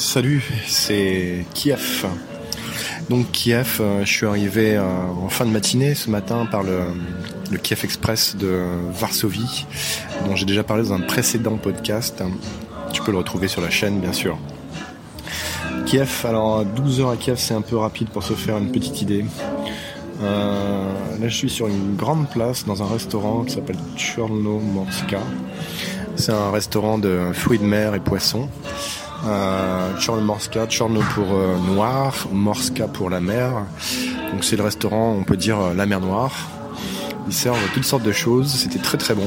Salut, c'est Kiev. Donc Kiev, euh, je suis arrivé euh, en fin de matinée ce matin par le, Kiev Express de Varsovie, dont j'ai déjà parlé dans un précédent podcast. Tu peux le retrouver sur la chaîne, bien sûr. Kiev, alors 12 heures à Kiev, c'est un peu rapide pour se faire une petite idée. Euh, là, je suis sur une grande place dans un restaurant qui s'appelle Chornomorska. C'est un restaurant de fruits de mer et poissons. Euh, Chorno pour euh, noir, Morska pour la mer. Donc c'est le restaurant, on peut dire euh, la mer Noire. Ils servent toutes sortes de choses, c'était très très bon.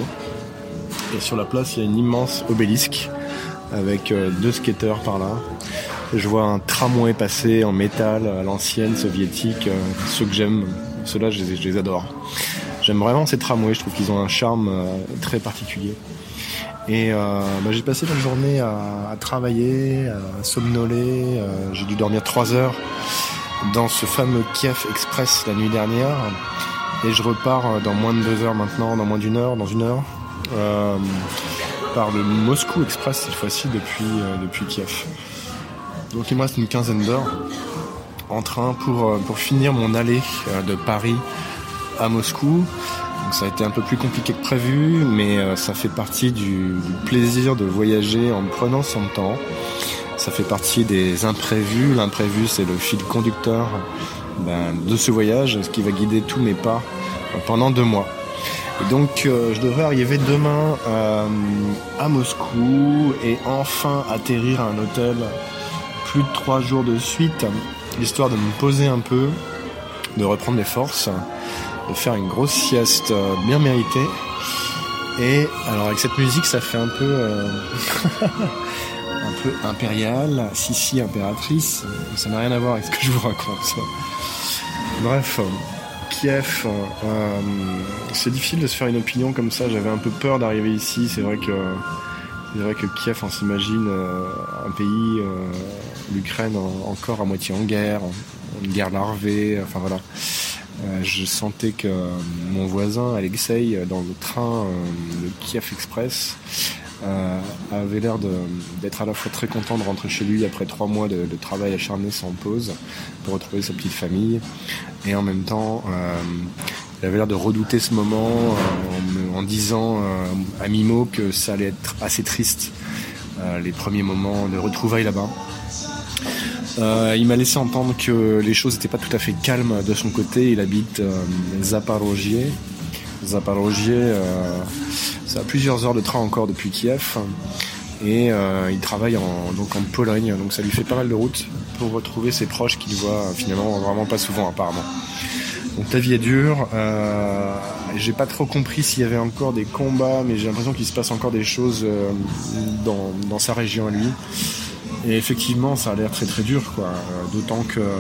Et sur la place, il y a une immense obélisque avec euh, deux skateurs par là. Je vois un tramway passer en métal à l'ancienne soviétique, ceux que j'aime, ceux-là je, les adore. J'aime vraiment ces tramways, je trouve qu'ils ont un charme très particulier. Et euh, bah, j'ai passé la journée à, travailler, à somnoler. Euh, j'ai dû dormir 3 heures dans ce fameux Kiev Express la nuit dernière. Et je repars dans moins de 2 heures maintenant, dans moins d'une heure, dans une heure, euh, par le Moscou Express cette fois-ci depuis, depuis Kiev. Donc il me reste une quinzaine d'heures en train pour, pour finir mon allée de Paris à Moscou ça a été un peu plus compliqué que prévu, mais euh, ça fait partie du, plaisir de voyager en prenant son temps. Ça fait partie des imprévus. L'imprévu, c'est le fil conducteur ben, de ce voyage, ce qui va guider tous mes pas pendant deux mois. Donc, euh, je devrais arriver demain euh, à Moscou et enfin atterrir à un hôtel plus de trois jours de suite, histoire de me poser un peu, de reprendre mes forces de faire une grosse sieste euh, bien méritée. Et alors avec cette musique, ça fait un peu, euh, un peu impérial, Sissi impératrice. Ça n'a rien à voir avec ce que je vous raconte. Bref, Kiev, euh, c'est difficile de se faire une opinion comme ça. J'avais un peu peur d'arriver ici. C'est vrai que c'est vrai que Kiev, on s'imagine un pays, l'Ukraine encore à moitié en guerre, une guerre larvée. Enfin voilà. Euh, je sentais que euh, mon voisin Alexei euh, dans le train, le Kiev Express, avait l'air d'être à la fois très content de rentrer chez lui après trois mois de, travail acharné sans pause pour retrouver sa petite famille. Et en même temps, il avait l'air de redouter ce moment en, disant à Mimo que ça allait être assez triste les premiers moments de retrouvailles là-bas. Euh, il m'a laissé entendre que les choses n'étaient pas tout à fait calmes de son côté. Il habite euh, Zaporozhye. Zaporozhye, euh, ça a plusieurs heures de train encore depuis Kiev. Et euh, il travaille en, donc en Pologne, donc ça lui fait pas mal de route pour retrouver ses proches qu'il voit finalement vraiment pas souvent apparemment. Donc ta vie est dure. Euh, j'ai pas trop compris s'il y avait encore des combats, mais j'ai l'impression qu'il se passe encore des choses dans, dans, sa région à lui. Et effectivement, ça a l'air très très dur, quoi. Euh, d'autant que euh,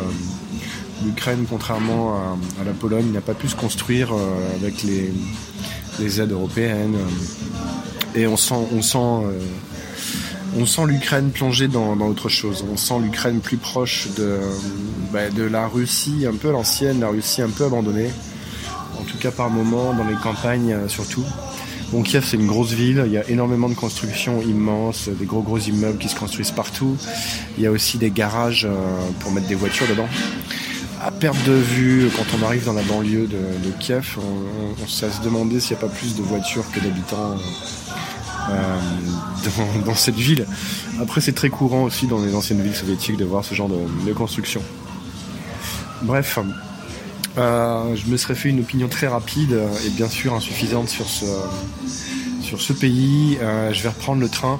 l'Ukraine, contrairement à, la Pologne, n'a pas pu se construire euh, avec les, aides européennes. Et on sent, on sent, on sent l'Ukraine plongée dans, autre chose. On sent l'Ukraine plus proche de, bah, de la Russie, un peu l'ancienne, la Russie un peu abandonnée. En tout cas par moment, dans les campagnes surtout. Bon, Kiev, c'est une grosse ville. Il y a énormément de constructions immenses, des gros gros immeubles qui se construisent partout. Il y a aussi des garages euh, pour mettre des voitures dedans. À perte de vue, quand on arrive dans la banlieue de, Kiev, on, à se demander s'il n'y a pas plus de voitures que d'habitants euh, dans, cette ville. Après, c'est très courant aussi dans les anciennes villes soviétiques de voir ce genre de, de construction. Bref, euh, je me serais fait une opinion très rapide et bien sûr insuffisante sur ce, sur ce pays. Euh, je vais reprendre le train.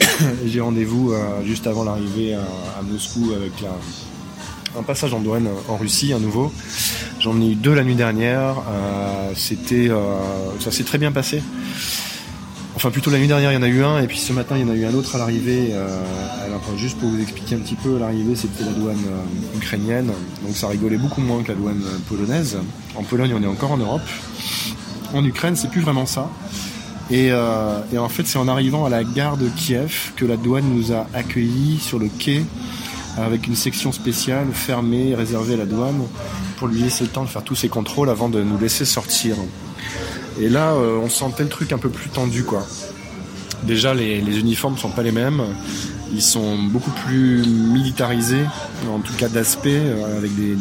J'ai rendez-vous euh, juste avant l'arrivée à, Moscou avec un passage en douane en Russie, à nouveau. J'en ai eu deux la nuit dernière. C'était, ça s'est très bien passé. Enfin, plutôt la nuit dernière, il y en a eu un, et puis ce matin, il y en a eu un autre à l'arrivée. Euh, alors, juste pour vous expliquer un petit peu, l'arrivée, c'était la douane euh, ukrainienne, donc ça rigolait beaucoup moins que la douane euh, polonaise. En Pologne, on est encore en Europe. En Ukraine, c'est plus vraiment ça. Et, en fait, c'est en arrivant à la gare de Kiev que la douane nous a accueillis sur le quai avec une section spéciale fermée, réservée à la douane, pour lui laisser le temps de faire tous ses contrôles avant de nous laisser sortir. Et là, euh, on sentait le truc un peu plus tendu, quoi. Déjà, les, les uniformes sont pas les mêmes. Ils sont beaucoup plus militarisés, en tout cas d'aspect, avec des,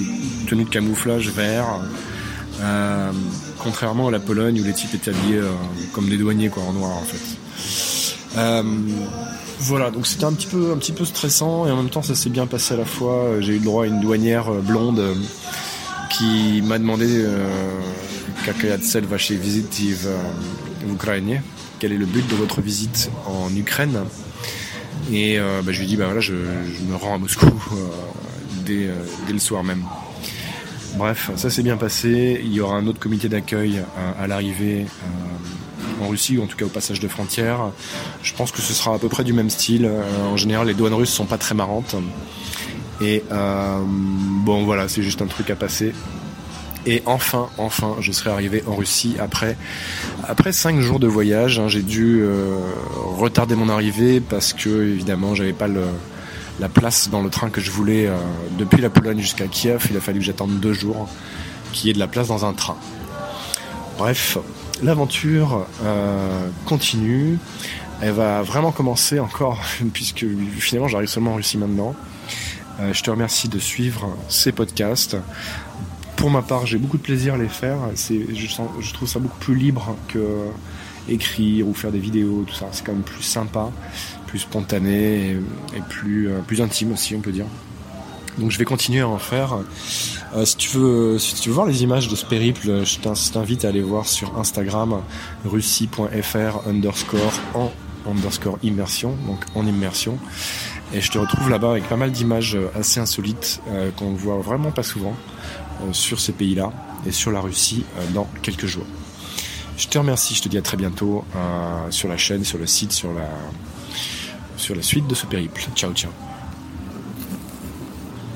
tenues de camouflage vert. contrairement à la Pologne où les types étaient habillés comme des douaniers quoi, en noir en fait. Voilà, donc c'était un petit peu un petit peu stressant et en même temps ça s'est bien passé à la fois. J'ai eu le droit à une douanière euh, blonde euh, qui m'a demandé euh, какая цель вашей визиты в Ukraine Quel est le but de votre visite en Ukraine Et bah, je lui ai dit bah voilà je, me rends à Moscou dès, dès, le soir même. Bref, ça s'est bien passé. Il y aura un autre comité d'accueil à l'arrivée en Russie, ou en tout cas au passage de frontières. Je pense que ce sera à peu près du même style. Euh, en général, les douanes russes sont pas très marrantes. Et euh, bon, voilà, c'est juste un truc à passer. Et enfin, enfin, je serai arrivé en Russie après après cinq jours de voyage. Hein, j'ai dû euh, retarder mon arrivée parce que évidemment, j'avais pas la place dans le train que je voulais depuis la Pologne jusqu'à Kiev. Il a fallu que j'attende deux jours, qu'il y ait de la place dans un train. Bref, l'aventure euh, continue. Elle va vraiment commencer encore, puisque finalement j'arrive seulement en Russie maintenant. Euh, je te remercie de suivre ces podcasts. Pour ma part, j'ai beaucoup de plaisir à les faire. Je, trouve ça beaucoup plus libre que écrire ou faire des vidéos, tout ça. C'est quand même plus sympa, plus spontané et, plus, euh, plus intime aussi, on peut dire. Donc je vais continuer à en faire. Euh, si, tu veux, voir les images de ce périple, je t'invite à aller voir sur Instagram russie.fr underscore en immersion. Et je te retrouve là-bas avec pas mal d'images assez insolites euh, qu'on ne voit vraiment pas souvent euh, sur ces pays-là et sur la Russie dans quelques jours. Je te remercie, je te dis à très bientôt sur la chaîne, sur le site, sur la, sur la suite de ce périple. Ciao ciao